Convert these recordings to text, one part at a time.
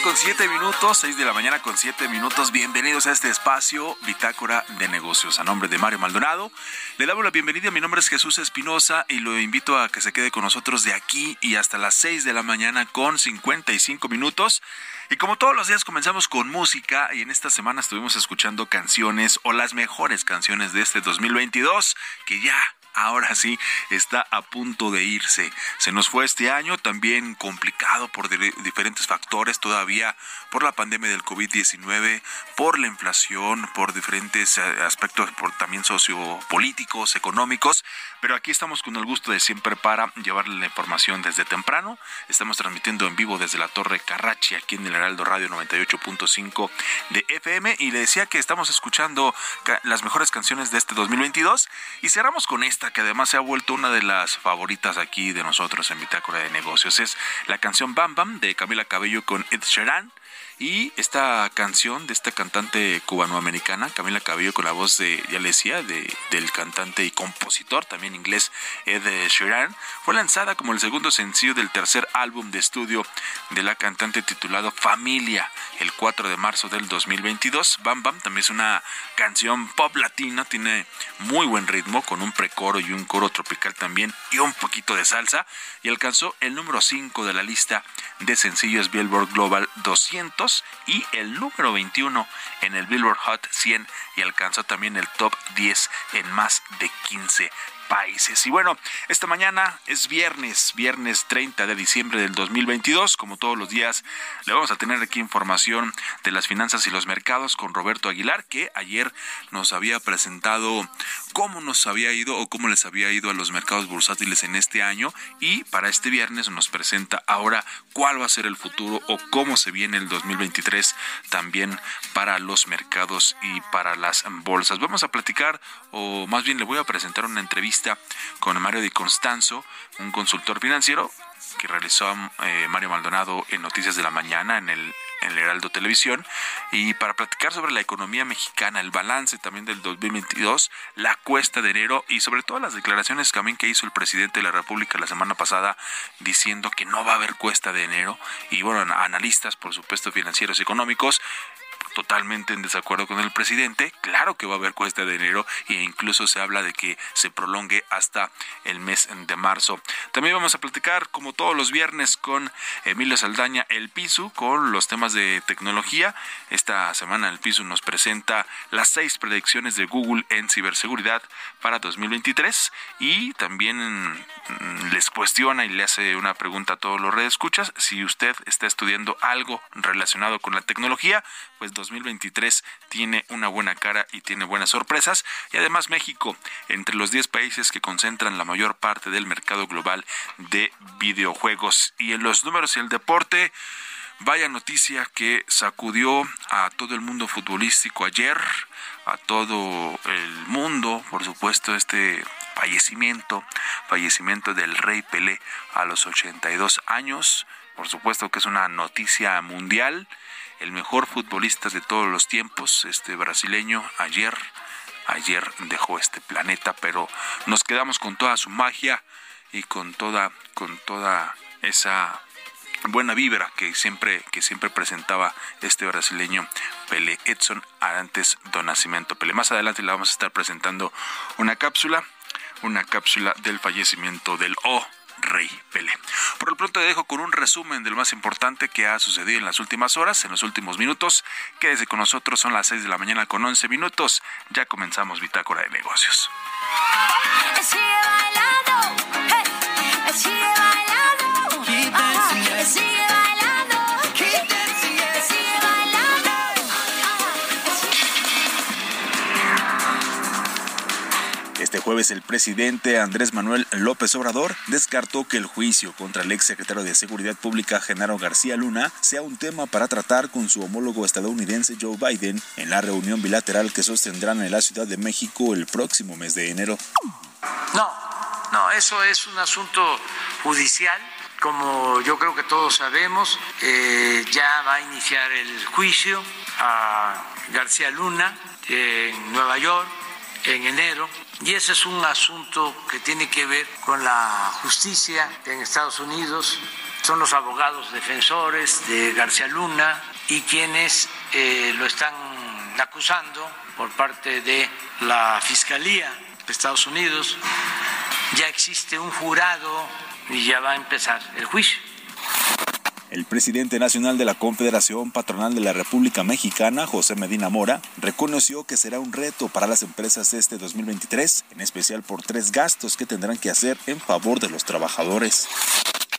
con 7 minutos, 6 de la mañana con 7 minutos. Bienvenidos a este espacio Bitácora de Negocios. A nombre de Mario Maldonado, le damos la bienvenida. Mi nombre es Jesús Espinosa y lo invito a que se quede con nosotros de aquí y hasta las 6 de la mañana con 55 minutos. Y como todos los días comenzamos con música y en esta semana estuvimos escuchando canciones o las mejores canciones de este 2022 que ya ahora sí está a punto de irse. Se nos fue este año también complicado por di- diferentes factores todavía, por la pandemia del COVID-19, por la inflación, por diferentes eh, aspectos por también sociopolíticos, económicos, pero aquí estamos con el gusto de siempre para llevarle la información desde temprano. Estamos transmitiendo en vivo desde la Torre Carrachi aquí en el Heraldo Radio 98.5 de FM y le decía que estamos escuchando las mejores canciones de este 2022 y cerramos con esta que además se ha vuelto una de las favoritas aquí de nosotros en Bitácora de Negocios. Es la canción Bam Bam de Camila Cabello con Ed Sheeran. Y esta canción de esta cantante cubanoamericana, Camila Cabello, con la voz de, ya de, del cantante y compositor también inglés Ed Sheeran, fue lanzada como el segundo sencillo del tercer álbum de estudio de la cantante titulado Familia, el 4 de marzo del 2022. Bam Bam también es una canción pop latina, tiene muy buen ritmo, con un precoro y un coro tropical también, y un poquito de salsa, y alcanzó el número 5 de la lista de sencillos Billboard Global 200 y el número 21 en el Billboard Hot 100 y alcanzó también el top 10 en más de 15 países. Y bueno, esta mañana es viernes, viernes 30 de diciembre del 2022. Como todos los días, le vamos a tener aquí información de las finanzas y los mercados con Roberto Aguilar, que ayer nos había presentado cómo nos había ido o cómo les había ido a los mercados bursátiles en este año. Y para este viernes nos presenta ahora cuál va a ser el futuro o cómo se viene el 2023 también para los mercados y para las bolsas. Vamos a platicar, o más bien le voy a presentar una entrevista con Mario Di Constanzo, un consultor financiero que realizó eh, Mario Maldonado en Noticias de la Mañana en el, el Heraldo Televisión. Y para platicar sobre la economía mexicana, el balance también del 2022, la cuesta de enero y sobre todo las declaraciones también que hizo el presidente de la República la semana pasada diciendo que no va a haber cuesta de enero. Y bueno, analistas por supuesto financieros y económicos totalmente en desacuerdo con el presidente. Claro que va a haber cuesta de enero e incluso se habla de que se prolongue hasta el mes de marzo. También vamos a platicar, como todos los viernes, con Emilio Saldaña, el PISU, con los temas de tecnología. Esta semana el PISU nos presenta las seis predicciones de Google en ciberseguridad para 2023 y también mm, les cuestiona y le hace una pregunta a todos los redes escuchas si usted está estudiando algo relacionado con la tecnología, pues 2023 tiene una buena cara y tiene buenas sorpresas. Y además México, entre los 10 países que concentran la mayor parte del mercado global de videojuegos. Y en los números y el deporte, vaya noticia que sacudió a todo el mundo futbolístico ayer, a todo el mundo, por supuesto, este fallecimiento, fallecimiento del rey Pelé a los 82 años. Por supuesto que es una noticia mundial el mejor futbolista de todos los tiempos, este brasileño, ayer, ayer dejó este planeta, pero nos quedamos con toda su magia y con toda, con toda esa buena vibra que siempre, que siempre presentaba este brasileño Pele Edson Arantes do Nascimento Pele. Más adelante le vamos a estar presentando una cápsula, una cápsula del fallecimiento del O Rey Pelé. Por lo pronto te dejo con un resumen de lo más importante que ha sucedido en las últimas horas, en los últimos minutos. Quédese con nosotros, son las 6 de la mañana con 11 minutos. Ya comenzamos Bitácora de Negocios. Jueves el presidente Andrés Manuel López Obrador descartó que el juicio contra el ex secretario de Seguridad Pública Genaro García Luna sea un tema para tratar con su homólogo estadounidense Joe Biden en la reunión bilateral que sostendrán en la Ciudad de México el próximo mes de enero. No, no, eso es un asunto judicial. Como yo creo que todos sabemos, eh, ya va a iniciar el juicio a García Luna en Nueva York en enero y ese es un asunto que tiene que ver con la justicia en Estados Unidos. Son los abogados defensores de García Luna y quienes eh, lo están acusando por parte de la Fiscalía de Estados Unidos. Ya existe un jurado y ya va a empezar el juicio. El presidente nacional de la Confederación Patronal de la República Mexicana, José Medina Mora, reconoció que será un reto para las empresas este 2023, en especial por tres gastos que tendrán que hacer en favor de los trabajadores.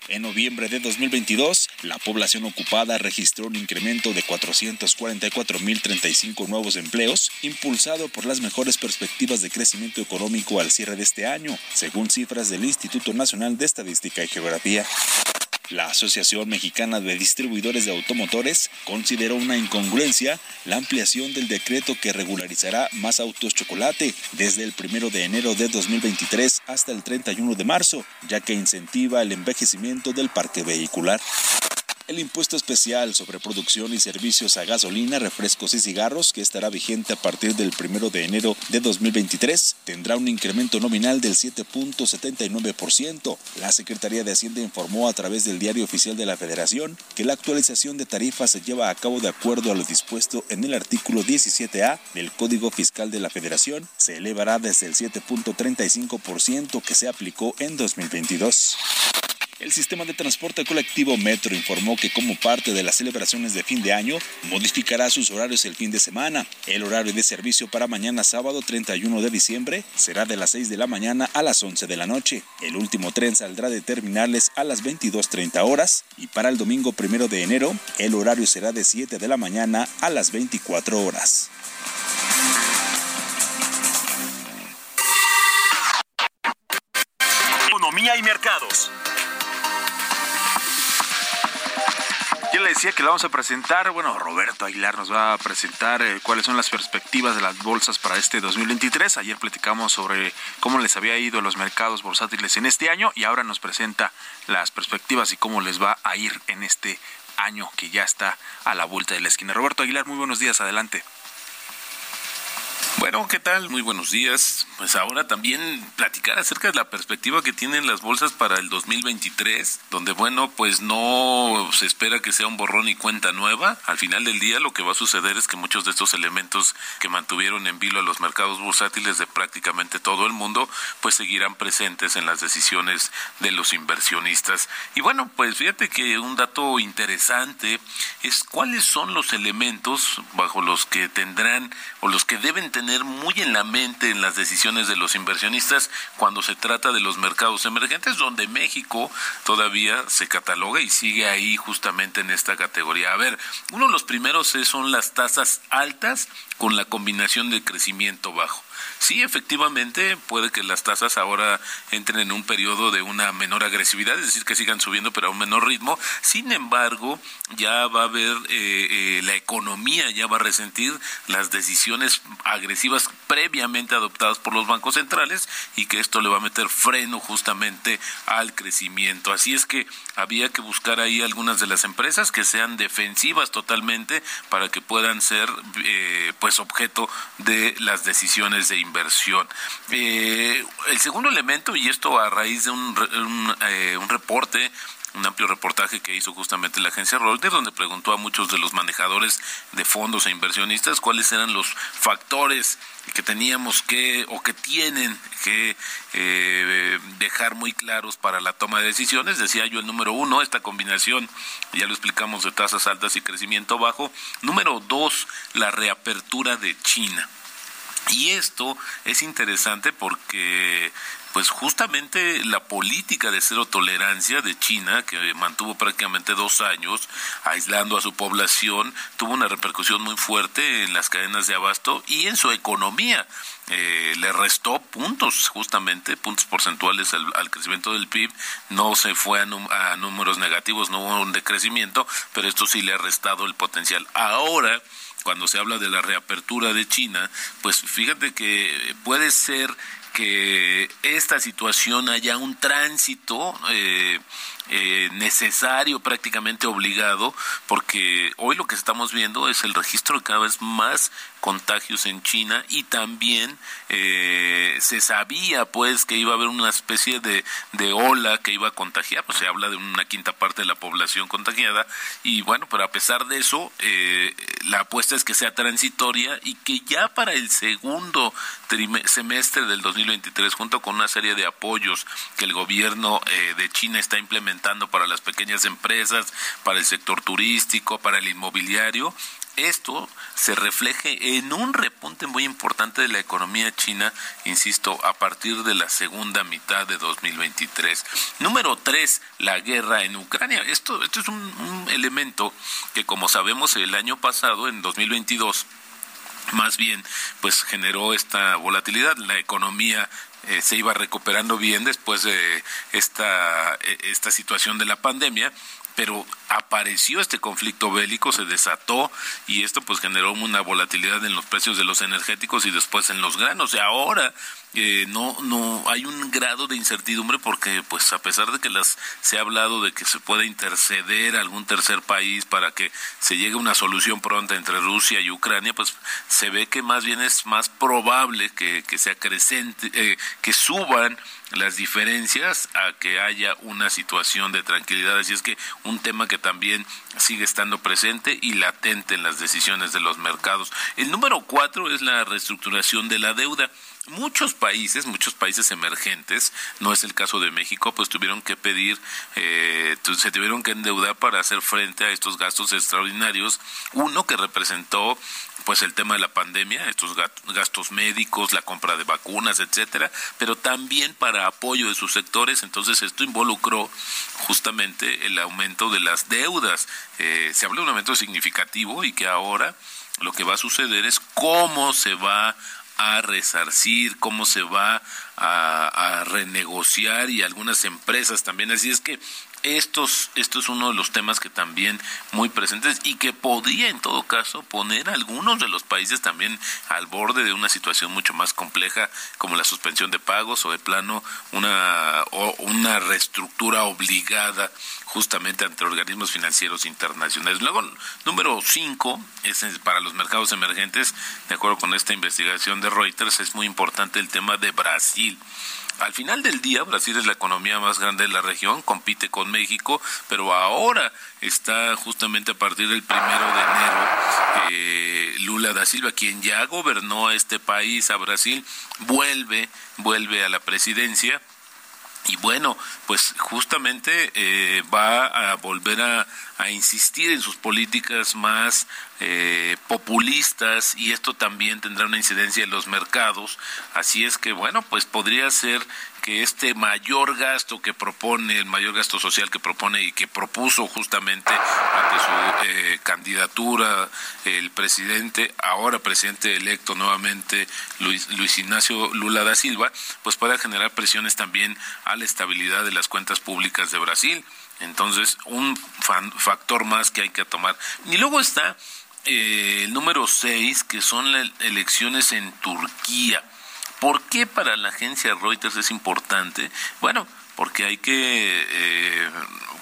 En noviembre de 2022, la población ocupada registró un incremento de 444.035 nuevos empleos, impulsado por las mejores perspectivas de crecimiento económico al cierre de este año, según cifras del Instituto Nacional de Estadística y Geografía. La Asociación Mexicana de Distribuidores de Automotores consideró una incongruencia la ampliación del decreto que regularizará más autos chocolate desde el 1 de enero de 2023 hasta el 31 de marzo, ya que incentiva el envejecimiento del parque vehicular. El impuesto especial sobre producción y servicios a gasolina, refrescos y cigarros, que estará vigente a partir del 1 de enero de 2023, tendrá un incremento nominal del 7.79%. La Secretaría de Hacienda informó a través del Diario Oficial de la Federación que la actualización de tarifas se lleva a cabo de acuerdo a lo dispuesto en el artículo 17A del Código Fiscal de la Federación. Se elevará desde el 7.35% que se aplicó en 2022. El sistema de transporte colectivo Metro informó que como parte de las celebraciones de fin de año, modificará sus horarios el fin de semana. El horario de servicio para mañana sábado 31 de diciembre será de las 6 de la mañana a las 11 de la noche. El último tren saldrá de terminales a las 22.30 horas y para el domingo primero de enero el horario será de 7 de la mañana a las 24 horas. Economía y mercados. Ya le decía que la vamos a presentar, bueno, Roberto Aguilar nos va a presentar eh, cuáles son las perspectivas de las bolsas para este 2023. Ayer platicamos sobre cómo les había ido a los mercados bursátiles en este año y ahora nos presenta las perspectivas y cómo les va a ir en este año que ya está a la vuelta de la esquina. Roberto Aguilar, muy buenos días, adelante. Bueno, ¿qué tal? Muy buenos días. Pues ahora también platicar acerca de la perspectiva que tienen las bolsas para el 2023, donde bueno, pues no se espera que sea un borrón y cuenta nueva. Al final del día lo que va a suceder es que muchos de estos elementos que mantuvieron en vilo a los mercados bursátiles de prácticamente todo el mundo, pues seguirán presentes en las decisiones de los inversionistas. Y bueno, pues fíjate que un dato interesante es cuáles son los elementos bajo los que tendrán o los que deben tener muy en la mente en las decisiones de los inversionistas cuando se trata de los mercados emergentes, donde México todavía se cataloga y sigue ahí justamente en esta categoría. A ver, uno de los primeros son las tasas altas con la combinación de crecimiento bajo. Sí, efectivamente, puede que las tasas ahora entren en un periodo de una menor agresividad, es decir, que sigan subiendo pero a un menor ritmo. Sin embargo, ya va a haber, eh, eh, la economía ya va a resentir las decisiones agresivas previamente adoptadas por los bancos centrales y que esto le va a meter freno justamente al crecimiento. Así es que había que buscar ahí algunas de las empresas que sean defensivas totalmente para que puedan ser eh, pues objeto de las decisiones de inversión. Eh, el segundo elemento, y esto a raíz de un, un, eh, un reporte un amplio reportaje que hizo justamente la agencia Reuters, donde preguntó a muchos de los manejadores de fondos e inversionistas cuáles eran los factores que teníamos que o que tienen que eh, dejar muy claros para la toma de decisiones. Decía yo el número uno, esta combinación, ya lo explicamos, de tasas altas y crecimiento bajo. Número dos, la reapertura de China. Y esto es interesante porque pues justamente la política de cero tolerancia de China, que mantuvo prácticamente dos años aislando a su población, tuvo una repercusión muy fuerte en las cadenas de abasto y en su economía. Eh, le restó puntos, justamente puntos porcentuales al, crecimiento del PIB, no se fue a, a números negativos, no hubo un decrecimiento, pero esto sí le ha restado el potencial. Ahora, cuando se habla de la reapertura de China, pues fíjate que puede ser que esta situación haya un tránsito eh, eh, necesario, prácticamente obligado, porque hoy lo que estamos viendo es el registro de cada vez más contagios en China y también eh, se sabía pues que iba a haber una especie de, de ola que iba a contagiar, pues se habla de una quinta parte de la población contagiada y bueno, pero a pesar de eso, eh, la apuesta es que sea transitoria y que ya para el segundo semestre del 2023, junto con una serie de apoyos que el gobierno eh, de China está implementando para las pequeñas empresas, para el sector turístico, para el inmobiliario, esto se refleje en un repunte muy importante de la economía china, insisto, a partir de la segunda mitad de 2023. Número tres, la guerra en Ucrania. Esto, esto es un, un elemento que, como sabemos, el año pasado, en 2022, más bien pues generó esta volatilidad la economía eh, se iba recuperando bien después de esta eh, esta situación de la pandemia pero apareció este conflicto bélico, se desató y esto pues generó una volatilidad en los precios de los energéticos y después en los granos. Y ahora eh, no no hay un grado de incertidumbre porque pues a pesar de que las se ha hablado de que se puede interceder algún tercer país para que se llegue a una solución pronta entre Rusia y Ucrania, pues se ve que más bien es más probable que, que se acrecente, eh, que suban las diferencias a que haya una situación de tranquilidad. Así es que un tema que también sigue estando presente y latente en las decisiones de los mercados. El número cuatro es la reestructuración de la deuda. Muchos países, muchos países emergentes, no es el caso de México, pues tuvieron que pedir, eh, se tuvieron que endeudar para hacer frente a estos gastos extraordinarios. Uno que representó pues el tema de la pandemia, estos gastos médicos, la compra de vacunas, etcétera, pero también para apoyo de sus sectores. Entonces esto involucró justamente el aumento de las deudas. Eh, se habla de un aumento significativo y que ahora lo que va a suceder es cómo se va a resarcir, cómo se va a, a, renegociar y algunas empresas también. Así es que estos, esto es uno de los temas que también muy presentes y que podría en todo caso poner a algunos de los países también al borde de una situación mucho más compleja como la suspensión de pagos o de plano una, o una reestructura obligada justamente ante organismos financieros internacionales. Luego, número cinco, es para los mercados emergentes, de acuerdo con esta investigación de Reuters, es muy importante el tema de Brasil. Al final del día, Brasil es la economía más grande de la región, compite con México, pero ahora está justamente a partir del primero de enero eh, Lula da Silva, quien ya gobernó este país, a Brasil, vuelve, vuelve a la presidencia. Y bueno, pues justamente eh, va a volver a, a, insistir en sus políticas más eh, populistas y esto también tendrá una incidencia en los mercados. Así es que bueno, pues podría ser que este mayor gasto que propone, el mayor gasto social que propone y que propuso justamente ante su eh, candidatura el presidente, ahora presidente electo nuevamente Luis, Luis Ignacio Lula da Silva, pues pueda generar presiones también a la estabilidad de las cuentas públicas de Brasil. Entonces, un factor más que hay que tomar. Y luego está eh, el número seis, que son las elecciones en Turquía. ¿Por qué para la agencia Reuters es importante? Bueno, porque hay que eh,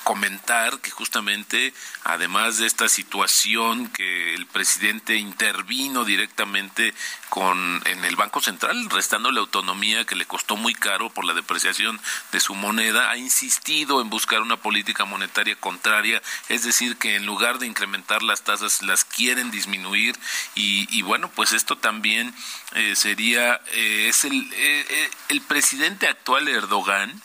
comentar que justamente, además de esta situación que el presidente intervino directamente con en el Banco Central, restando la autonomía que le costó muy caro por la depreciación de su moneda, ha insistido en buscar una política monetaria contraria, es decir, que en lugar de incrementar las tasas las quieren disminuir. Y, y bueno, pues esto también eh, sería eh, es el eh, el presidente actual Erdogan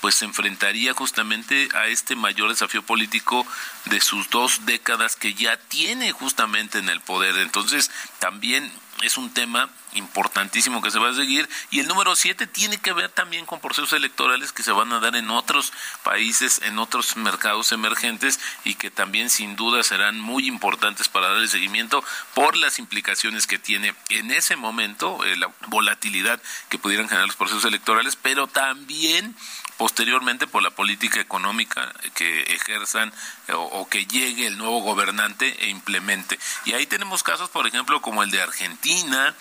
pues se enfrentaría justamente a este mayor desafío político de sus dos décadas que ya tiene justamente en el poder. Entonces, también es un tema importantísimo que se va a seguir. Y el número siete tiene que ver también con procesos electorales que se van a dar en otros países, en otros mercados emergentes y que también sin duda serán muy importantes para darle seguimiento por las implicaciones que tiene en ese momento, eh, la volatilidad que pudieran generar los procesos electorales, pero también posteriormente por la política económica que ejerzan o, o, que llegue el nuevo gobernante e implemente. Y ahí tenemos casos, por ejemplo, como el de Argentina,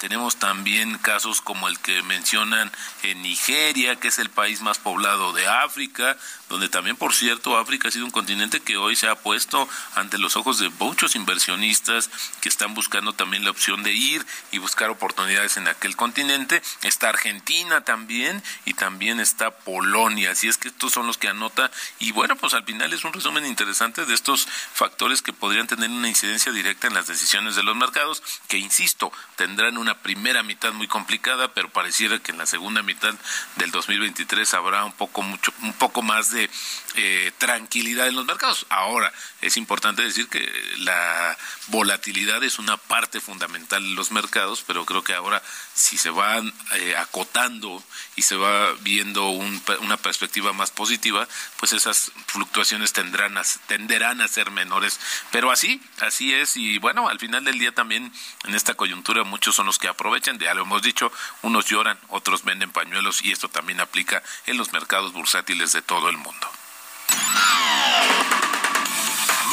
tenemos también casos como el que mencionan en Nigeria, que es el país más poblado de África, donde también, por cierto, África ha sido un continente que hoy se ha puesto ante los ojos de muchos inversionistas que están buscando también la opción de ir y buscar oportunidades en aquel continente. Está Argentina también y también está Polonia. Así es que estos son los que anota. Y bueno, pues al final es un resumen interesante de estos factores que podrían tener una incidencia directa en las decisiones de los mercados, que insisto, tendrán una primera mitad muy complicada, pero pareciera que en la segunda mitad del 2023 habrá un poco mucho un poco más de eh, tranquilidad en los mercados. Ahora, es importante decir que la volatilidad es una parte fundamental de los mercados, pero creo que ahora si se van eh, acotando y se va viendo un, una perspectiva más positiva, pues esas fluctuaciones tendrán tenderán a ser menores. Pero así, así es. Y bueno, al final del día también en esta coyuntura muchos son los que aprovechan, ya lo hemos dicho, unos lloran, otros venden pañuelos y esto también aplica en los mercados bursátiles de todo el mundo.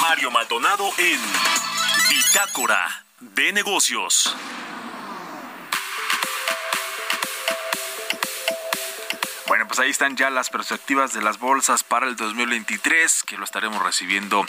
Mario Maldonado en Bitácora de Negocios. Pues ahí están ya las perspectivas de las bolsas para el 2023, que lo estaremos recibiendo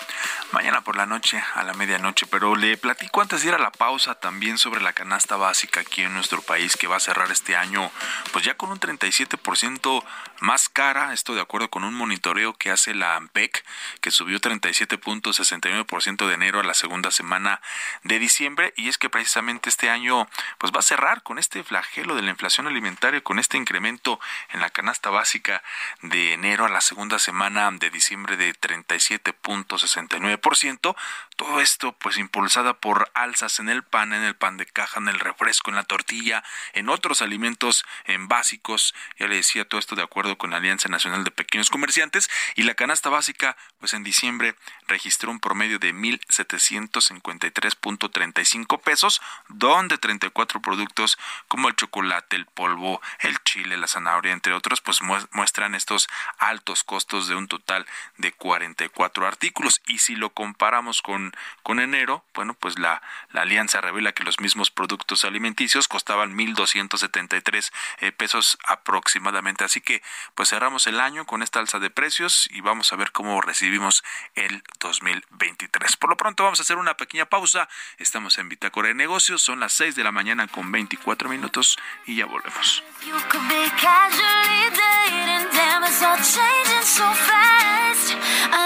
mañana por la noche a la medianoche. Pero le platico antes de ir a la pausa también sobre la canasta básica aquí en nuestro país, que va a cerrar este año, pues ya con un 37% más cara, esto de acuerdo con un monitoreo que hace la AMPEC, que subió 37.69% de enero a la segunda semana de diciembre, y es que precisamente este año pues va a cerrar con este flagelo de la inflación alimentaria, con este incremento en la canasta básica de enero a la segunda semana de diciembre de 37.69%. Todo esto pues impulsada por alzas en el pan, en el pan de caja, en el refresco, en la tortilla, en otros alimentos en básicos. Ya le decía todo esto de acuerdo con la Alianza Nacional de Pequeños Comerciantes y la canasta básica pues en diciembre registró un promedio de 1753.35 pesos, donde 34 productos como el chocolate, el polvo, el chile, la zanahoria, entre otros, pues muestran estos altos costos de un total de 44 artículos. Y si lo comparamos con, con enero, bueno, pues la, la alianza revela que los mismos productos alimenticios costaban 1.273 eh, pesos aproximadamente. Así que, pues cerramos el año con esta alza de precios y vamos a ver cómo recibimos el 2023. Por lo pronto vamos a hacer una pequeña pausa. Estamos en Bitácora de Negocios, son las 6 de la mañana con 24 minutos y ya volvemos.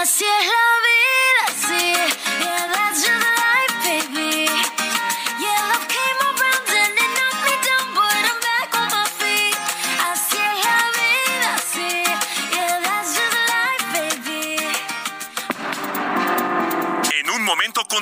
Así es la vida, sí,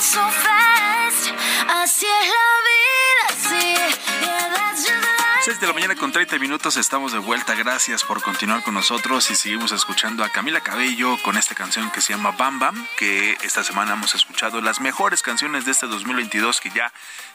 So así es la vida, así es de la mañana con 30 minutos estamos de vuelta. Gracias por continuar con nosotros y seguimos escuchando a Camila Cabello con esta canción que se llama Bam Bam, que esta semana hemos escuchado las mejores canciones de este 2022 que ya,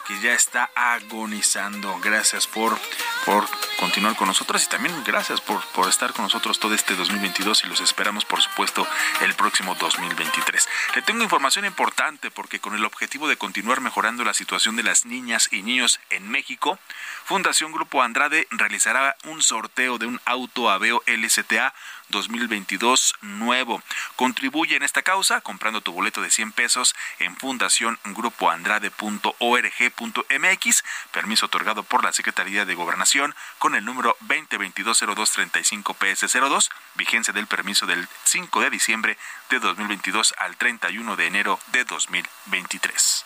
que ya está agonizando. Gracias por, por continuar con nosotros y también gracias por, por estar con nosotros todo este 2022 y los esperamos por supuesto el próximo 2023. Le tengo información importante porque con el objetivo de continuar mejorando la situación de las niñas y niños en México, Fundación Grupo Andrés Andrade realizará un sorteo de un auto Aveo LSTA 2022 nuevo. Contribuye en esta causa comprando tu boleto de 100 pesos en fundaciongrupoandrade.org.mx, permiso otorgado por la Secretaría de Gobernación con el número 2022-0235-PS02, vigencia del permiso del 5 de diciembre de 2022 al 31 de enero de 2023.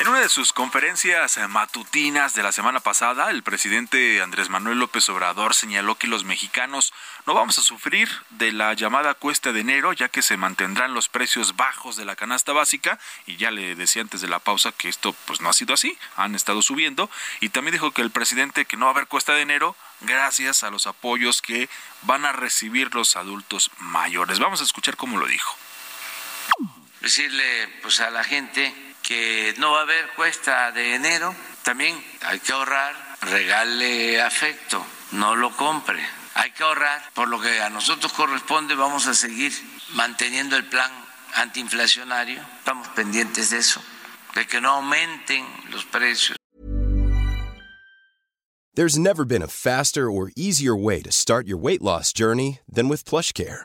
En una de sus conferencias matutinas de la semana pasada, el presidente Andrés Manuel López Obrador señaló que los mexicanos no vamos a sufrir de la llamada cuesta de enero, ya que se mantendrán los precios bajos de la canasta básica, y ya le decía antes de la pausa que esto pues no ha sido así, han estado subiendo, y también dijo que el presidente que no va a haber cuesta de enero gracias a los apoyos que van a recibir los adultos mayores. Vamos a escuchar cómo lo dijo. decirle pues a la gente que no va a haber cuesta de enero, también hay que ahorrar, regale afecto, no lo compre. Hay que ahorrar, por lo que a nosotros corresponde, vamos a seguir manteniendo el plan antiinflacionario, estamos pendientes de eso, de que no aumenten los precios. There's never been a faster or easier way to start your weight loss journey than with PlushCare.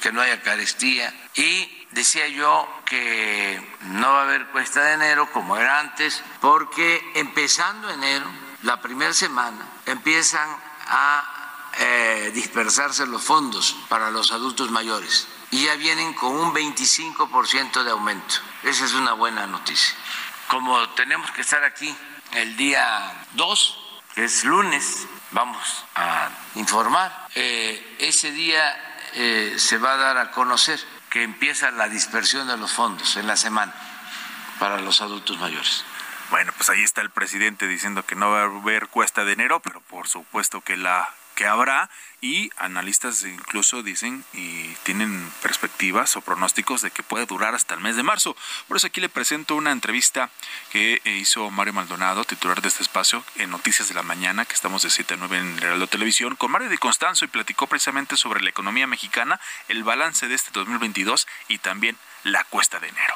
Que no haya carestía. Y decía yo que no va a haber cuesta de enero como era antes, porque empezando enero la primera semana empiezan a eh, dispersarse los fondos para los adultos mayores y ya vienen con un 25% de aumento. Esa es una buena noticia. Como tenemos que estar aquí el día 2, que es lunes, vamos a informar. Eh, ese día eh, se va a dar a conocer que empieza la dispersión de los fondos en la semana para los adultos mayores. Bueno, pues ahí está el presidente diciendo que no va a haber cuesta de enero, pero por supuesto que la que habrá y analistas incluso dicen y tienen perspectivas o pronósticos de que puede durar hasta el mes de marzo. Por eso aquí le presento una entrevista que hizo Mario Maldonado, titular de este espacio, en Noticias de la Mañana, que estamos de 7 a 9 en Heraldo Televisión, con Mario Di Constanzo y platicó precisamente sobre la economía mexicana, el balance de este 2022 y también la cuesta de enero.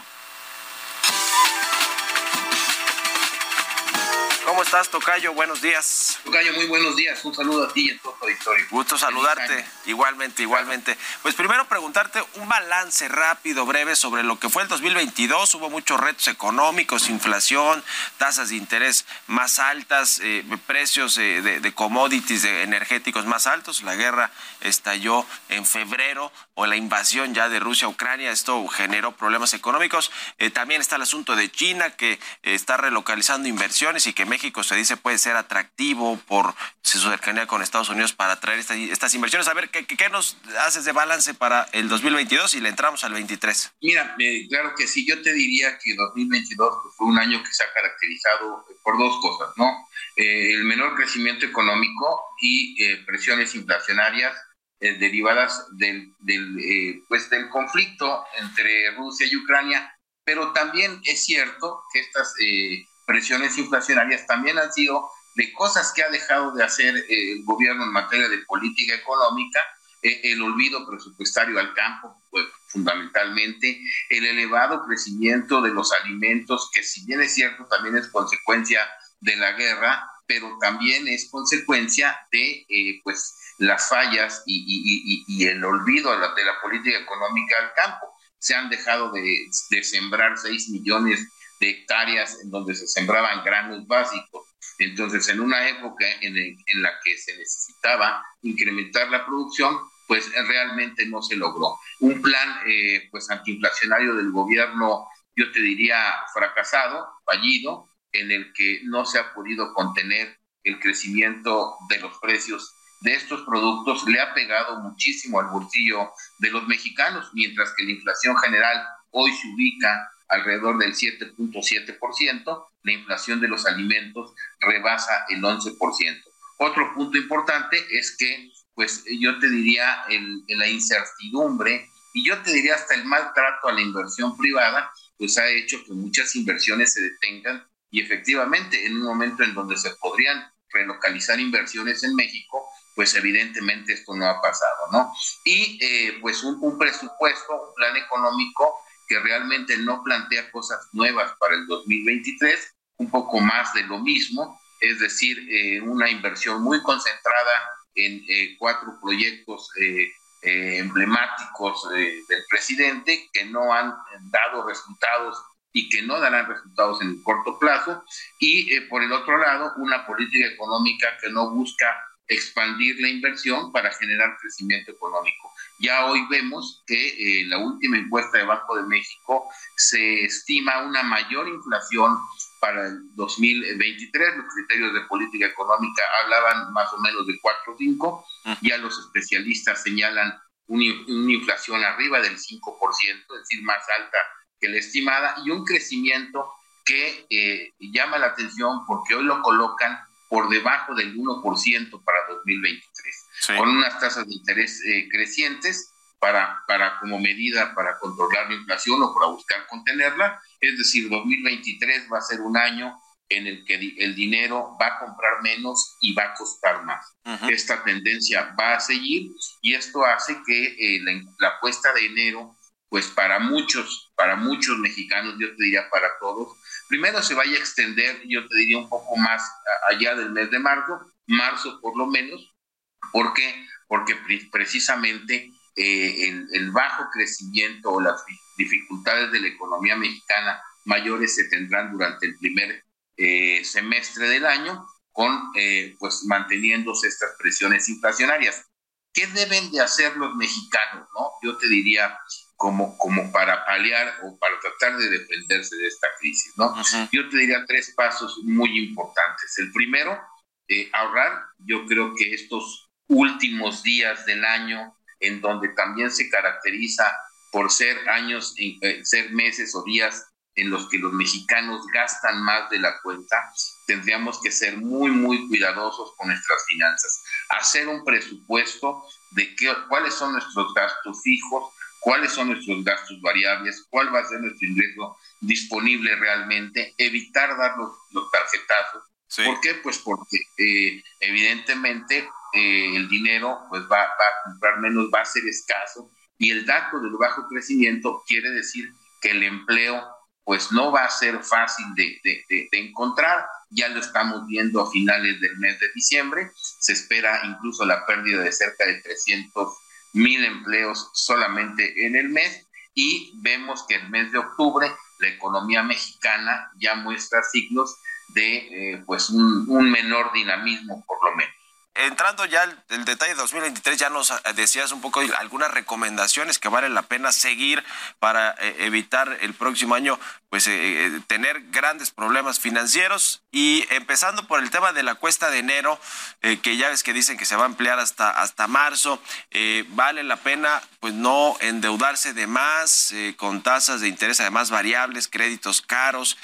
¿Cómo estás, Tocayo? Buenos días. Tocayo, muy buenos días. Un saludo a ti y a todo tu auditorio. Gusto saludarte. Igualmente, igualmente. Pues primero preguntarte un balance rápido, breve sobre lo que fue el 2022. Hubo muchos retos económicos, inflación, tasas de interés más altas, eh, precios eh, de, commodities de energéticos más altos. La guerra estalló en febrero o la invasión ya de Rusia a Ucrania. Esto generó problemas económicos. Eh, también está el asunto de China que está relocalizando inversiones y que México se dice puede ser atractivo por su cercanía con Estados Unidos para atraer estas inversiones. A ver, ¿qué, ¿qué, nos haces de balance para el 2022 y le entramos al 23? Mira, eh, claro que sí, yo te diría que 2022 pues, fue un año que se ha caracterizado por dos cosas, ¿no? Eh, el menor crecimiento económico y eh, presiones inflacionarias derivadas del, del, pues, del conflicto entre Rusia y Ucrania, pero también es cierto que estas presiones inflacionarias también han sido de cosas que ha dejado de hacer eh, el gobierno en materia de política económica, eh, el olvido presupuestario al campo, pues, fundamentalmente, el elevado crecimiento de los alimentos, que si bien es cierto, también es consecuencia de la guerra, pero también es consecuencia de eh, pues las fallas y, el olvido de la, de la, política económica al campo. Se han dejado de, de sembrar 6 millones de hectáreas en donde se sembraban granos básicos. Entonces, en una época en, en la que se necesitaba incrementar la producción, pues realmente no se logró. Un plan eh, pues antiinflacionario del gobierno, yo te diría fracasado, fallido, en el que no se ha podido contener el crecimiento de los precios de estos productos, le ha pegado muchísimo al bolsillo de los mexicanos, mientras que la inflación general hoy se ubica alrededor del 7.7%, la inflación de los alimentos rebasa el 11%. Otro punto importante es que, pues yo te diría, el, la incertidumbre y yo te diría hasta el maltrato a la inversión privada, pues ha hecho que muchas inversiones se detengan y efectivamente en un momento en donde se podrían relocalizar inversiones en México, pues evidentemente esto no ha pasado, ¿no? Y eh, pues un, un presupuesto, un plan económico que realmente no plantea cosas nuevas para el 2023, un poco más de lo mismo, es decir, eh, una inversión muy concentrada en eh, cuatro proyectos eh, emblemáticos del presidente que no han dado resultados y que no darán resultados en el corto plazo, y por el otro lado, una política económica que no busca expandir la inversión para generar crecimiento económico. Ya hoy vemos que eh, la última encuesta de Banco de México se estima una mayor inflación para el 2023. Los criterios de política económica hablaban más o menos de 4,5. Ya los especialistas señalan una, inflación arriba del 5%, es decir, más alta que la estimada, y un crecimiento que eh, llama la atención porque hoy lo colocan por debajo del 1% para 2023, con unas tasas de interés eh, crecientes para, para como medida para controlar la inflación o para buscar contenerla. Es decir, 2023 va a ser un año en el que el dinero va a comprar menos y va a costar más. Esta tendencia va a seguir y esto hace que eh, la, la puesta de enero, pues para muchos, para muchos mexicanos, yo te diría para todos, primero se vaya a extender, yo te diría un poco más allá del mes de marzo, marzo por lo menos, ¿por qué? Porque precisamente eh, el, bajo crecimiento o las dificultades de la economía mexicana mayores se tendrán durante el primer eh, semestre del año, con eh, pues manteniéndose estas presiones inflacionarias. ¿Qué deben de hacer los mexicanos? ¿no? Yo te diría como, como para paliar o para tratar de defenderse de esta crisis. ¿no? Yo te diría tres pasos muy importantes. El primero, eh, ahorrar. Yo creo que estos últimos días del año, en donde también se caracteriza por ser años, eh, ser meses o días en los que los mexicanos gastan más de la cuenta, tendríamos que ser muy, muy cuidadosos con nuestras finanzas. Hacer un presupuesto de qué, cuáles son nuestros gastos fijos, cuáles son nuestros gastos variables, cuál va a ser nuestro ingreso disponible realmente, evitar dar los, tarjetazos. ¿Por qué? Pues porque eh, evidentemente eh, el dinero pues va, va a comprar menos, va a ser escaso y el dato del bajo crecimiento quiere decir que el empleo pues no va a ser fácil de, encontrar. Ya lo estamos viendo a finales del mes de diciembre. Se espera incluso la pérdida de cerca de 300 mil empleos solamente en el mes. Y vemos que el mes de octubre la economía mexicana ya muestra signos de eh, pues un menor dinamismo por lo menos entrando ya el, detalle de 2023, ya nos eh, decías un poco algunas recomendaciones que vale la pena seguir para eh, evitar el próximo año pues eh, tener grandes problemas financieros. Y empezando por el tema de la cuesta de enero que ya ves que dicen que se va a ampliar hasta hasta marzo vale la pena pues no endeudarse de más con tasas de interés además variables créditos caros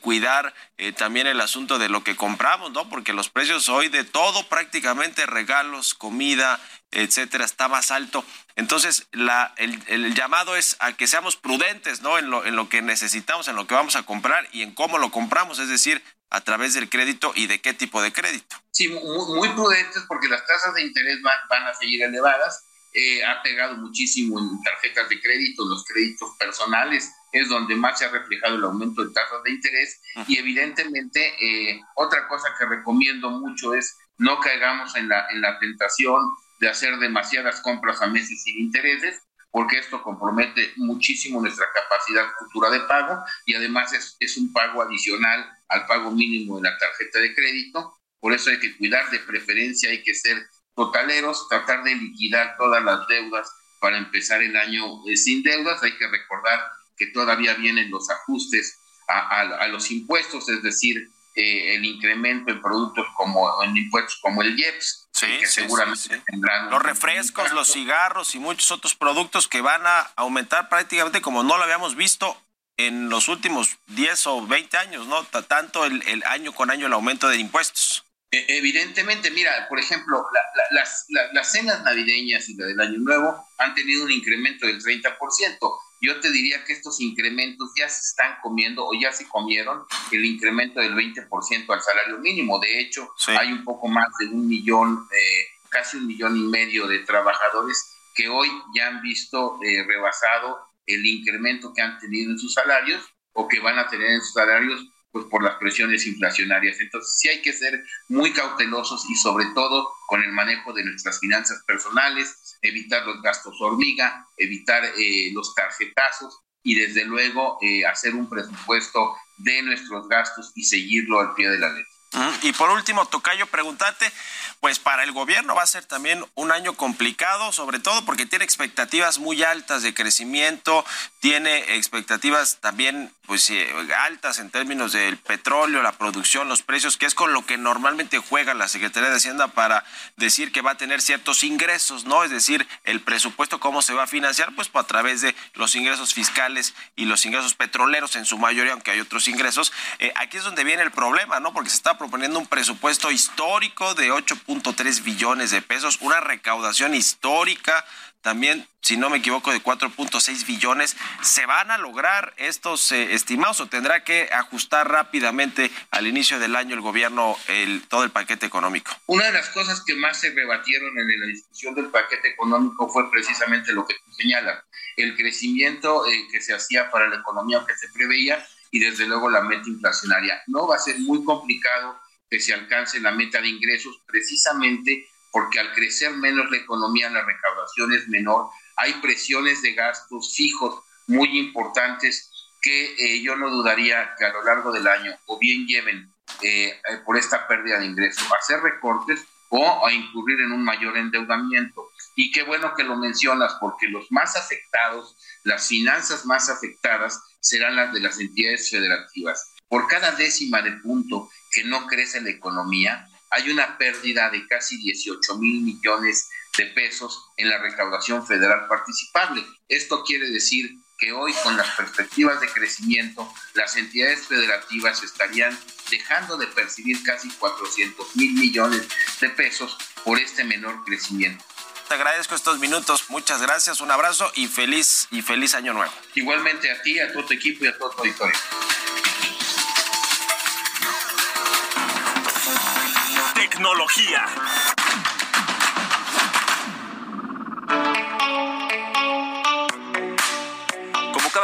cuidar también el asunto de lo que compramos no porque los precios hoy de todo prácticamente regalos, comida, etcétera, está más alto. Entonces, la, el, llamado es a que seamos prudentes, ¿no? En lo, en lo que necesitamos, en lo que vamos a comprar y en cómo lo compramos, es decir, a través del crédito y de qué tipo de crédito. Sí, muy, prudentes porque las tasas de interés van, van a seguir elevadas. Eh, ha pegado muchísimo en tarjetas de crédito, los créditos personales, es donde más se ha reflejado el aumento de tasas de interés. Y evidentemente, eh, otra cosa que recomiendo mucho es no caigamos en la, en la tentación de hacer demasiadas compras a meses sin intereses, porque esto compromete muchísimo nuestra capacidad futura de pago y además es, es un pago adicional al pago mínimo de la tarjeta de crédito. Por eso hay que cuidar de preferencia, hay que ser totaleros, tratar de liquidar todas las deudas para empezar el año eh, sin deudas. Hay que recordar que todavía vienen los ajustes a, a los impuestos, es decir, eh, el incremento en productos como en impuestos como el IEPS, que seguramente tendrán los refrescos, los cigarros y muchos otros productos que van a aumentar prácticamente como no lo habíamos visto en los últimos 10 o 20 años, ¿no? Tanto el, el año con año el aumento de impuestos. E, evidentemente, mira, por ejemplo, las, las cenas navideñas y la del Año Nuevo han tenido un incremento del 30% yo te diría que estos incrementos ya se están comiendo o ya se comieron el incremento del 20% al salario mínimo. De hecho, hay un poco más de un millón, eh, casi un millón y medio de trabajadores que hoy ya han visto eh, rebasado el incremento que han tenido en sus salarios o que van a tener en sus salarios pues por las presiones inflacionarias. Entonces sí hay que ser muy cautelosos y sobre todo con el manejo de nuestras finanzas personales, evitar los gastos hormiga, evitar eh, los tarjetazos y desde luego eh, hacer un presupuesto de nuestros gastos y seguirlo al pie de la letra. Y por último, Tocayo, preguntarte, pues para el gobierno va a ser también un año complicado, sobre todo porque tiene expectativas muy altas de crecimiento, tiene expectativas también pues eh, altas en términos del petróleo, la producción, los precios, que es con lo que normalmente juega la Secretaría de Hacienda para decir que va a tener ciertos ingresos, ¿no? Es decir, el presupuesto cómo se va a financiar, pues a través de los ingresos fiscales y los ingresos petroleros en su mayoría, aunque hay otros ingresos. Eh, aquí es donde viene el problema, ¿no? Porque se está proponiendo un presupuesto histórico de 8.3 billones de pesos, una recaudación histórica también, si no me equivoco, de 4.6 billones. ¿Se van a lograr estos eh, estimados o tendrá que ajustar rápidamente al inicio del año el gobierno el, todo el paquete económico? Una de las cosas que más se rebatieron en la discusión del paquete económico fue precisamente lo que tú señalas, el crecimiento eh, que se hacía para la economía que se preveía y desde luego la meta inflacionaria. No va a ser muy complicado que se alcance la meta de ingresos precisamente porque al crecer menos la economía, la recaudación es menor, hay presiones de gastos fijos muy importantes que eh, yo no dudaría que a lo largo del año o bien lleven eh, por esta pérdida de ingresos, hacer recortes o a incurrir en un mayor endeudamiento. Y qué bueno que lo mencionas, porque los más afectados, las finanzas más afectadas serán las de las entidades federativas. Por cada décima de punto que no crece la economía, hay una pérdida de casi 18 mil millones de pesos en la recaudación federal participable. Esto quiere decir que hoy con las perspectivas de crecimiento, las entidades federativas estarían dejando de percibir casi 400 mil millones de pesos por este menor crecimiento. Te agradezco estos minutos, muchas gracias, un abrazo y feliz y feliz año nuevo. Igualmente a ti, a todo tu equipo y a todo tu auditorio. Tecnología.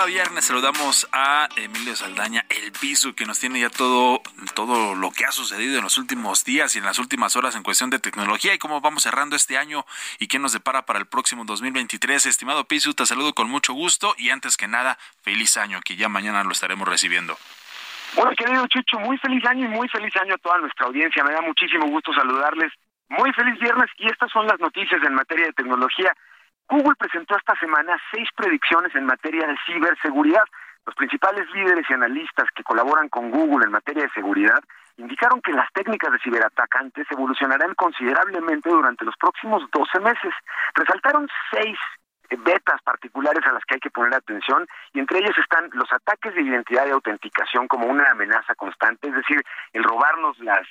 Viernes saludamos a Emilio Saldaña, el piso, que nos tiene ya todo, todo lo que ha sucedido en los últimos días y en las últimas horas en cuestión de tecnología y cómo vamos cerrando este año y qué nos depara para el próximo 2023. Estimado Piso, te saludo con mucho gusto y antes que nada, feliz año, que ya mañana lo estaremos recibiendo. Bueno, querido Chucho, muy feliz año y muy feliz año a toda nuestra audiencia. Me da muchísimo gusto saludarles. Muy feliz viernes y estas son las noticias en materia de tecnología. Google presentó esta semana seis predicciones en materia de ciberseguridad. Los principales líderes y analistas que colaboran con Google en materia de seguridad indicaron que las técnicas de ciberatacantes evolucionarán considerablemente durante los próximos 12 meses. Resaltaron seis betas particulares a las que hay que poner atención y entre ellos están los ataques de identidad y autenticación como una amenaza constante, es decir, el robarnos las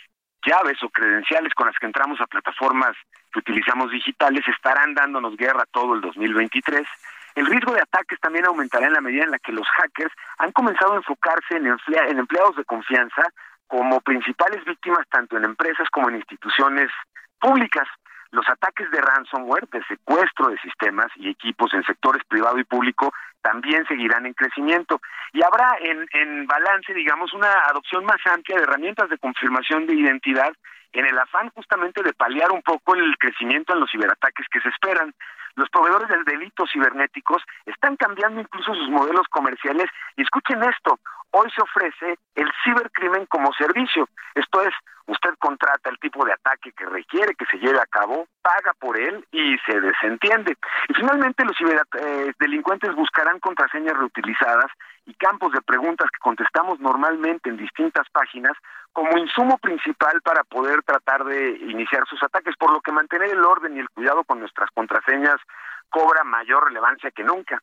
llaves o credenciales con las que entramos a plataformas que utilizamos digitales estarán dándonos guerra todo el 2023. El riesgo de ataques también aumentará en la medida en la que los hackers han comenzado a enfocarse en, en empleados de confianza como principales víctimas tanto en empresas como en instituciones públicas. Los ataques de ransomware, de secuestro de sistemas y equipos en sectores privado y público también seguirán en crecimiento. Y habrá en, en balance, digamos, una adopción más amplia de herramientas de confirmación de identidad en el afán justamente de paliar un poco el crecimiento en los ciberataques que se esperan. Los proveedores de delitos cibernéticos están cambiando incluso sus modelos comerciales y escuchen esto, hoy se ofrece el cibercrimen como servicio. Esto es, usted contrata el tipo de ataque que requiere que se lleve a cabo, paga por él y se desentiende. Y finalmente los ciberdelincuentes eh, buscarán contraseñas reutilizadas y campos de preguntas que contestamos normalmente en distintas páginas como insumo principal para poder tratar de iniciar sus ataques, por lo que mantener el orden y el cuidado con nuestras contraseñas cobra mayor relevancia que nunca.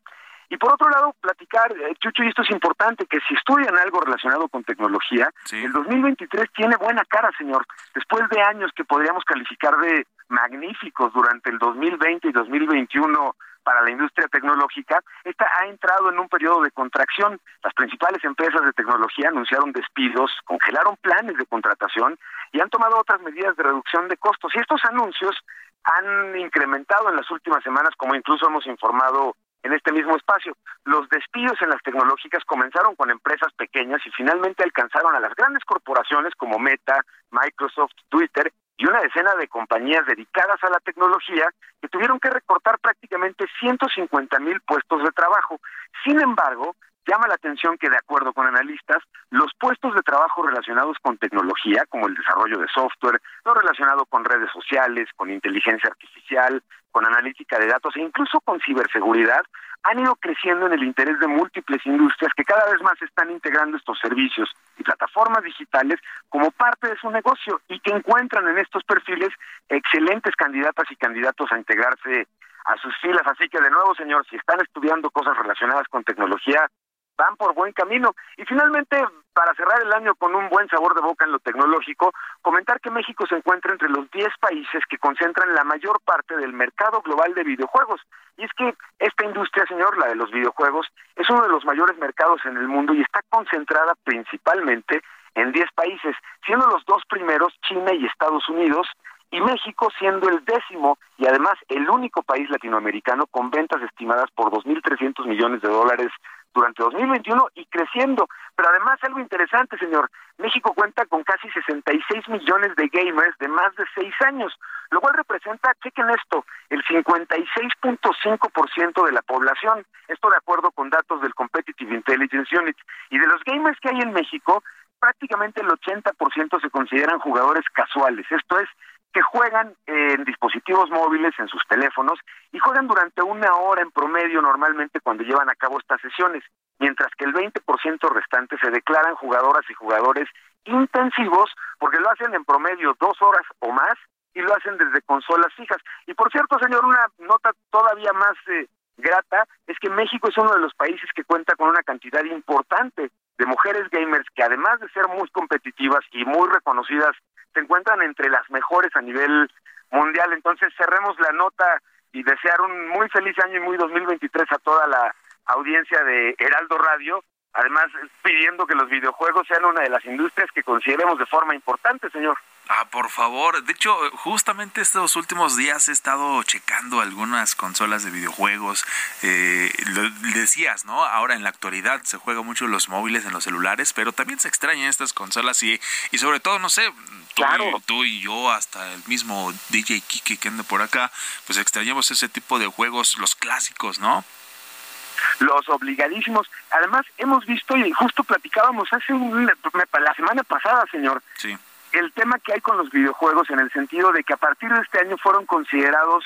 Y por otro lado, platicar, eh, Chucho, y esto es importante, que si estudian algo relacionado con tecnología, el 2023 tiene buena cara, señor. Después de años que podríamos calificar de magníficos durante el 2020 y 2021 para la industria tecnológica, esta ha entrado en un periodo de contracción. Las principales empresas de tecnología anunciaron despidos, congelaron planes de contratación y han tomado otras medidas de reducción de costos. Y estos anuncios han incrementado en las últimas semanas, como incluso hemos informado en este mismo espacio. Los despidos en las tecnológicas comenzaron con empresas pequeñas y finalmente alcanzaron a las grandes corporaciones como Meta, Microsoft, Twitter y una decena de compañías dedicadas a la tecnología que tuvieron que recortar prácticamente 150 mil puestos de trabajo. Sin embargo, llama la atención que, de acuerdo con analistas, los puestos de trabajo relacionados con tecnología, como el desarrollo de software, lo relacionado con redes sociales, con inteligencia artificial, con analítica de datos e incluso con ciberseguridad, han ido creciendo en el interés de múltiples industrias que cada vez más están integrando estos servicios y plataformas digitales como parte de su negocio y que encuentran en estos perfiles excelentes candidatas y candidatos a integrarse a sus filas. Así que de nuevo, señor, si están estudiando cosas relacionadas con tecnología, van por buen camino. Y finalmente, para cerrar el año con un buen sabor de boca en lo tecnológico, comentar que México se encuentra entre los 10 países que concentran la mayor parte del mercado global de videojuegos. Y es que esta industria, señor, la de los videojuegos, es uno de los mayores mercados en el mundo y está concentrada principalmente en 10 países, siendo los dos primeros China y Estados Unidos, y México siendo el décimo y además el único país latinoamericano con ventas estimadas por 2.300 millones de dólares durante 2021 y creciendo. Pero además algo interesante, señor, México cuenta con casi 66 millones de gamers de más de 6 años, lo cual representa, chequen esto, el 56.5% de la población, esto de acuerdo con datos del Competitive Intelligence Unit. Y de los gamers que hay en México, prácticamente el 80% se consideran jugadores casuales. Esto es, que juegan en dispositivos móviles, en sus teléfonos, y juegan durante una hora en promedio normalmente cuando llevan a cabo estas sesiones, mientras que el 20% restante se declaran jugadoras y jugadores intensivos porque lo hacen en promedio dos horas o más y lo hacen desde consolas fijas. Y por cierto, señor, una nota todavía más eh, grata es que México es uno de los países que cuenta con una cantidad importante de mujeres gamers que además de ser muy competitivas y muy reconocidas, se encuentran entre las mejores a nivel mundial. Entonces cerremos la nota y desear un muy feliz año y muy 2023 a toda la audiencia de Heraldo Radio. Además, pidiendo que los videojuegos sean una de las industrias que consideremos de forma importante, señor. Ah, por favor. De hecho, justamente estos últimos días he estado checando algunas consolas de videojuegos. Eh, lo decías, ¿no? Ahora en la actualidad se juega mucho los móviles, en los celulares, pero también se extrañan estas consolas y, y sobre todo, no sé, tú, y, tú y yo, hasta el mismo DJ Kiki que anda por acá, pues extrañamos ese tipo de juegos, los clásicos, ¿no? los obligadísimos. Además, hemos visto, y justo platicábamos hace un, la semana pasada, señor, Sí. El tema que hay con los videojuegos en el sentido de que a partir de este año fueron considerados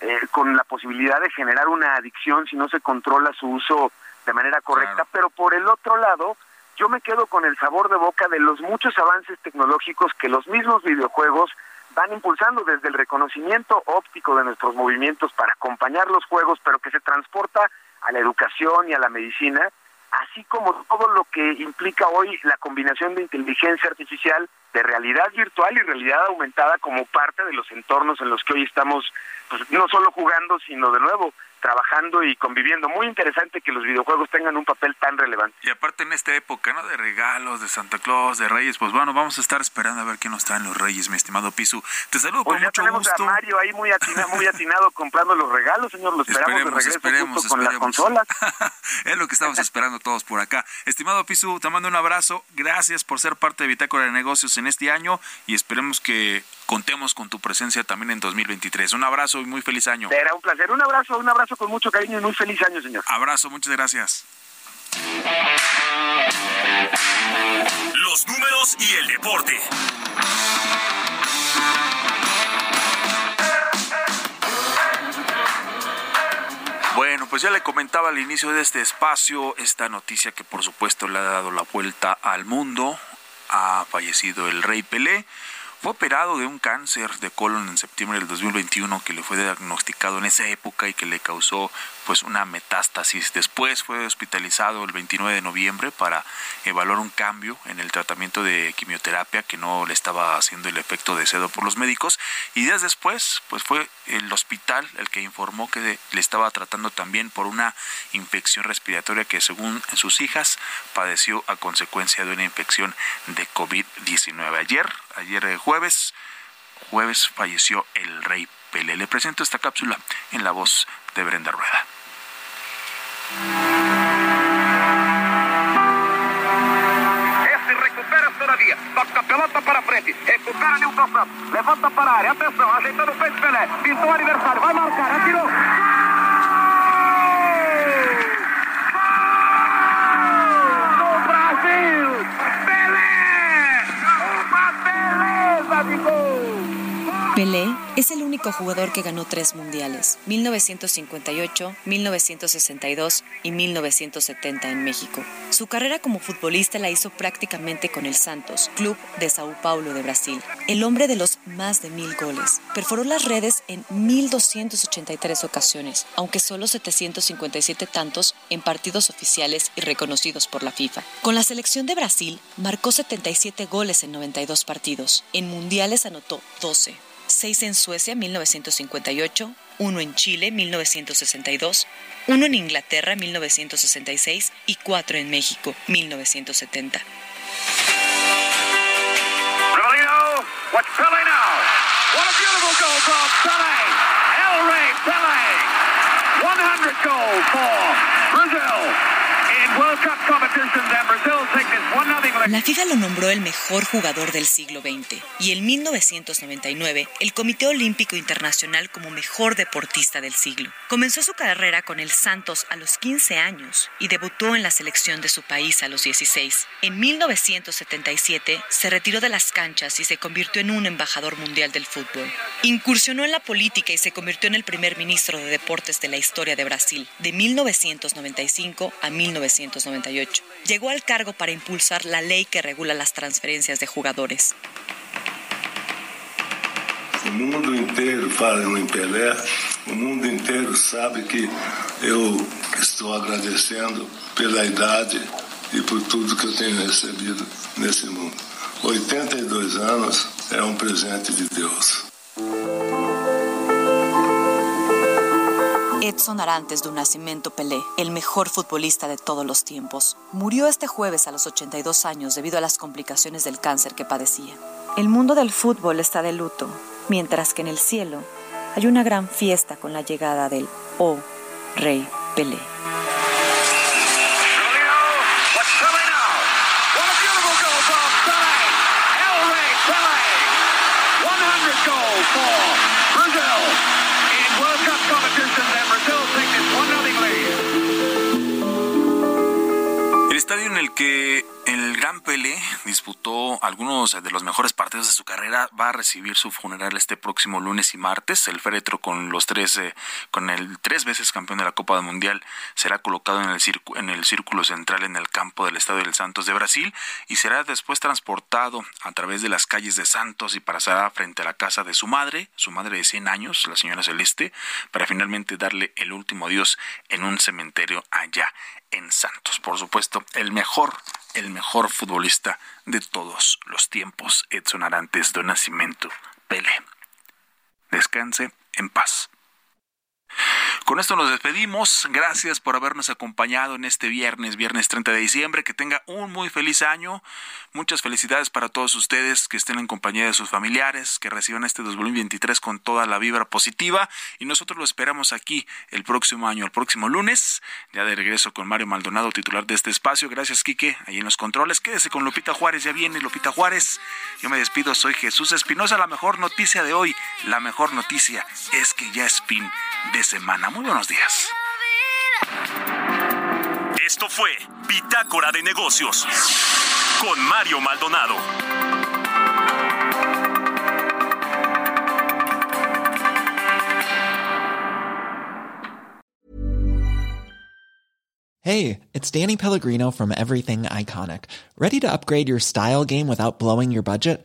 eh, con la posibilidad de generar una adicción si no se controla su uso de manera correcta, pero por el otro lado, yo me quedo con el sabor de boca de los muchos avances tecnológicos que los mismos videojuegos van impulsando desde el reconocimiento óptico de nuestros movimientos para acompañar los juegos, pero que se transporta a la educación y a la medicina, así como todo lo que implica hoy la combinación de inteligencia artificial, de realidad virtual y realidad aumentada como parte de los entornos en los que hoy estamos, pues no solo jugando, sino de nuevo trabajando y conviviendo. Muy interesante que los videojuegos tengan un papel tan relevante. Y aparte en esta época, ¿no? De regalos, de Santa Claus, de Reyes, pues bueno, vamos a estar esperando a ver qué nos traen los Reyes, mi estimado Pisu. Te saludo Pues con ya mucho tenemos gusto. a Mario ahí muy atinado, muy atinado comprando los regalos, señor. Lo esperamos de Esperemos, regreso esperemos, justo con las esperemos. consolas. es lo que estamos esperando todos por acá. Estimado Pisu, te mando un abrazo. Gracias por ser parte de Bitácora de Negocios en este año y esperemos que contemos con tu presencia también en 2023. Un abrazo y muy feliz año. Será un placer. Un abrazo, un abrazo con mucho cariño y muy feliz año, señor. Abrazo, muchas gracias. Los números y el deporte. Bueno, pues ya le comentaba al inicio de este espacio esta noticia que por supuesto le ha dado la vuelta al mundo. Ha fallecido el rey Pelé. Fue operado de un cáncer de colon en septiembre del 2021 que le fue diagnosticado en esa época y que le causó pues una metástasis. Después fue hospitalizado el 29 de noviembre para evaluar un cambio en el tratamiento de quimioterapia que no le estaba haciendo el efecto deseado por los médicos y días después pues fue el hospital el que informó que le estaba tratando también por una infección respiratoria que según sus hijas padeció a consecuencia de una infección de COVID-19. Ayer, ayer eh, jueves, jueves falleció el rey Pelé. Le presento esta cápsula en la voz de Brenda Rueda. Recupera todavia. Toca a pelota para frente. Recupera Nilton Santos. Levanta para a área. Atenção. Ajeitando o peito Pelé. Pintou o aniversário. Vai marcar. Atirou. Pelé es el único jugador que ganó tres mundiales, 1958, 1962 y 1970 en México. Su carrera como futbolista la hizo prácticamente con el Santos, club de Sao Paulo de Brasil. El hombre de los más de mil goles. Perforó las redes en 1283 ocasiones, aunque solo 757 tantos en partidos oficiales y reconocidos por la FIFA. Con la selección de Brasil marcó 77 goles en 92 partidos. En mundiales anotó 12. 6 en Suecia 1958, 1 en Chile 1962, 1 en Inglaterra 1966 y 4 en México 1970. Ronaldinho, watch Pele now. What a beautiful goal from Pele. El Rey Pele. 100 goals for Brazil La FIFA lo nombró el mejor jugador del siglo XX y en 1999 el Comité Olímpico Internacional como mejor deportista del siglo. Comenzó su carrera con el Santos a los 15 años y debutó en la selección de su país a los 16. En 1977 se retiró de las canchas y se convirtió en un embajador mundial del fútbol. Incursionó en la política y se convirtió en el primer ministro de deportes de la historia de Brasil de 1995 a 1998. Llegó al cargo para impulsar la ley que regula las transferencias de jugadores. O mundo inteiro fala em Pelé, o mundo inteiro sabe que eu estou agradecendo pela idade e por tudo que eu tenho recebido nesse mundo. 82 anos é um presente de Deus. Edson Arantes do Nascimento Pelé, el mejor futbolista de todos los tiempos, murió este jueves a los 82 años debido a las complicaciones del cáncer que padecía. El mundo del fútbol está de luto, mientras que en el cielo hay una gran fiesta con la llegada del Oh Rey Pelé. Que el Gran Pelé disputó algunos de los mejores partidos de su carrera va a recibir su funeral este próximo lunes y martes. El féretro con los tres, eh, con el tres veces campeón de la Copa del Mundial será colocado en el, en el círculo central en el campo del Estadio del Santos de Brasil y será después transportado a través de las calles de Santos y pasará frente a la casa de su madre, su madre de 100 años, la señora Celeste, para finalmente darle el último adiós en un cementerio allá en Santos. Por supuesto, el mejor, el mejor futbolista de todos los tiempos, Edson Arantes do Nascimento Pele. Descanse en paz. Con esto nos despedimos. Gracias por habernos acompañado en este viernes, viernes 30 de diciembre. Que tenga un muy feliz año. Muchas felicidades para todos ustedes que estén en compañía de sus familiares, que reciban este 2023 con toda la vibra positiva. Y nosotros lo esperamos aquí el próximo año, el próximo lunes, ya de regreso con Mario Maldonado, titular de este espacio. Gracias, Quique, ahí en los controles. Quédese con Lupita Juárez, ya viene Lupita Juárez. Yo me despido, soy Jesús Espinosa. La mejor noticia de hoy, la mejor noticia es que ya es fin de semana. Muy buenos días. Esto fue Bitácora de Negocios con Mario Maldonado. Hey, it's Danny Pellegrino from Everything Iconic. Ready to upgrade your style game without blowing your budget?